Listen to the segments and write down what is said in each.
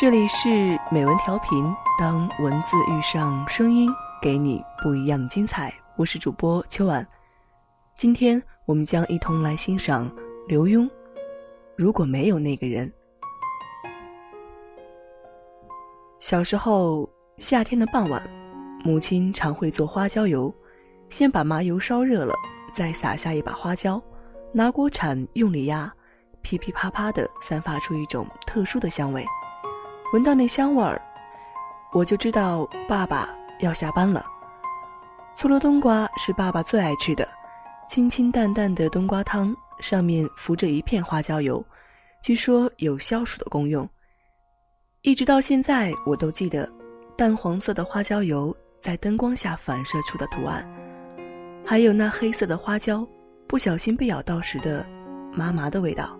这里是美文调频，当文字遇上声音，给你不一样的精彩。我是主播秋晚，今天我们将一同来欣赏刘墉《如果没有那个人》。小时候，夏天的傍晚，母亲常会做花椒油，先把麻油烧热了，再撒下一把花椒，拿锅铲用力压，噼噼啪啪的散发出一种特殊的香味。闻到那香味儿，我就知道爸爸要下班了。醋溜冬瓜是爸爸最爱吃的，清清淡淡的冬瓜汤，上面浮着一片花椒油，据说有消暑的功用。一直到现在，我都记得淡黄色的花椒油在灯光下反射出的图案，还有那黑色的花椒不小心被咬到时的麻麻的味道。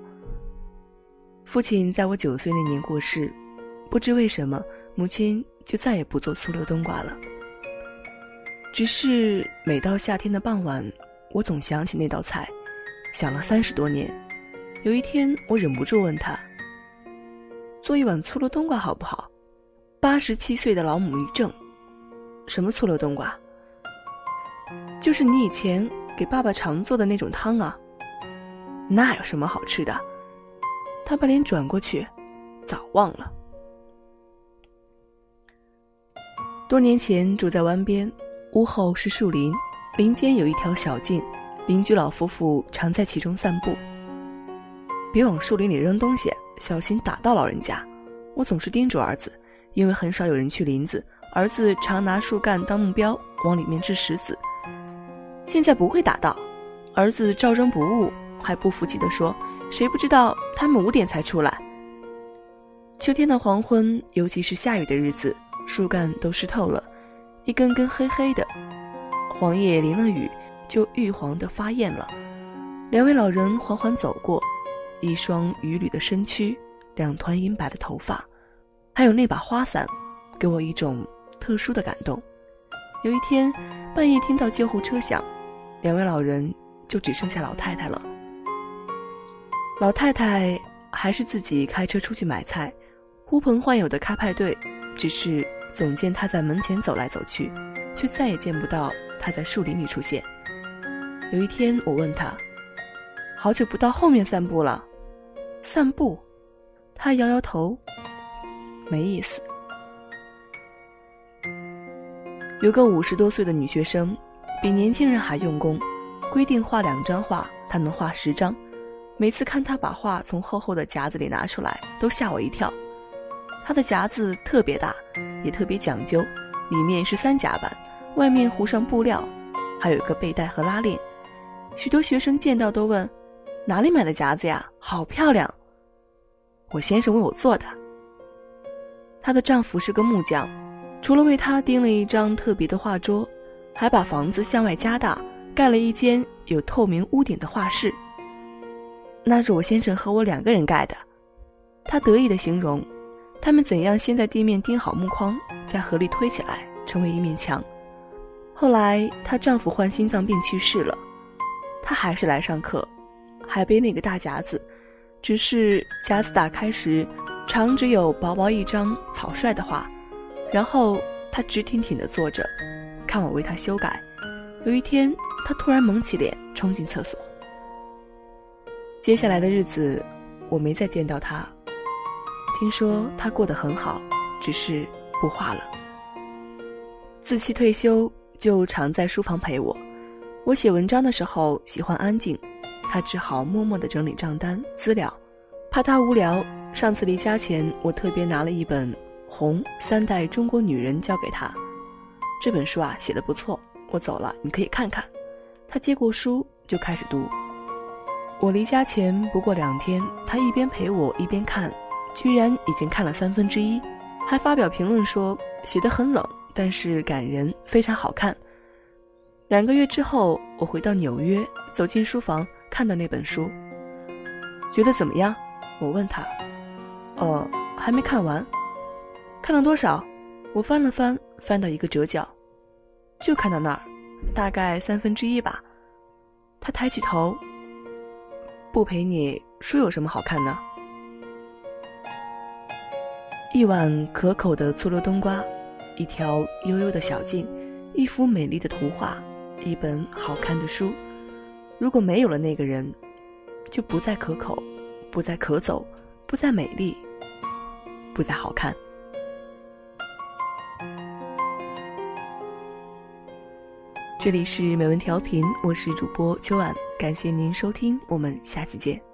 父亲在我九岁那年过世。不知为什么，母亲就再也不做醋溜冬瓜了。只是每到夏天的傍晚，我总想起那道菜，想了三十多年。有一天，我忍不住问他：“做一碗醋溜冬瓜好不好？”八十七岁的老母一怔：“什么醋溜冬瓜？就是你以前给爸爸常做的那种汤啊。那有什么好吃的？”他把脸转过去，早忘了。多年前住在湾边，屋后是树林，林间有一条小径，邻居老夫妇常在其中散步。别往树林里扔东西，小心打到老人家。我总是叮嘱儿子，因为很少有人去林子，儿子常拿树干当目标往里面掷石子。现在不会打到，儿子照扔不误，还不服气地说：“谁不知道他们五点才出来？”秋天的黄昏，尤其是下雨的日子。树干都湿透了，一根根黑黑的，黄叶淋了雨就玉黄的发艳了。两位老人缓缓走过，一双雨履的身躯，两团银白的头发，还有那把花伞，给我一种特殊的感动。有一天半夜听到救护车响，两位老人就只剩下老太太了。老太太还是自己开车出去买菜，呼朋唤友的开派对，只是。总见他在门前走来走去，却再也见不到他在树林里出现。有一天，我问他：“好久不到后面散步了？”散步，他摇摇头，没意思。有个五十多岁的女学生，比年轻人还用功，规定画两张画，她能画十张。每次看她把画从厚厚的夹子里拿出来，都吓我一跳。她的夹子特别大。也特别讲究，里面是三夹板，外面糊上布料，还有一个背带和拉链。许多学生见到都问：“哪里买的夹子呀？好漂亮！”我先生为我做的。她的丈夫是个木匠，除了为她钉了一张特别的画桌，还把房子向外加大，盖了一间有透明屋顶的画室。那是我先生和我两个人盖的。他得意地形容。他们怎样先在地面钉好木框，在河里推起来，成为一面墙。后来她丈夫患心脏病去世了，她还是来上课，还背那个大夹子，只是夹子打开时，常只有薄薄一张草率的画。然后她直挺挺地坐着，看我为她修改。有一天，她突然蒙起脸，冲进厕所。接下来的日子，我没再见到她。听说他过得很好，只是不画了。自弃退休，就常在书房陪我。我写文章的时候喜欢安静，他只好默默地整理账单资料。怕他无聊，上次离家前，我特别拿了一本《红三代中国女人》交给他。这本书啊，写的不错。我走了，你可以看看。他接过书就开始读。我离家前不过两天，他一边陪我一边看。居然已经看了三分之一，还发表评论说写得很冷，但是感人，非常好看。两个月之后，我回到纽约，走进书房，看到那本书，觉得怎么样？我问他。哦，还没看完。看了多少？我翻了翻，翻到一个折角，就看到那儿，大概三分之一吧。他抬起头，不陪你，书有什么好看呢？一碗可口的醋溜冬瓜，一条悠悠的小径，一幅美丽的图画，一本好看的书。如果没有了那个人，就不再可口，不再可走，不再美丽，不再好看。这里是美文调频，我是主播秋晚，感谢您收听，我们下期见。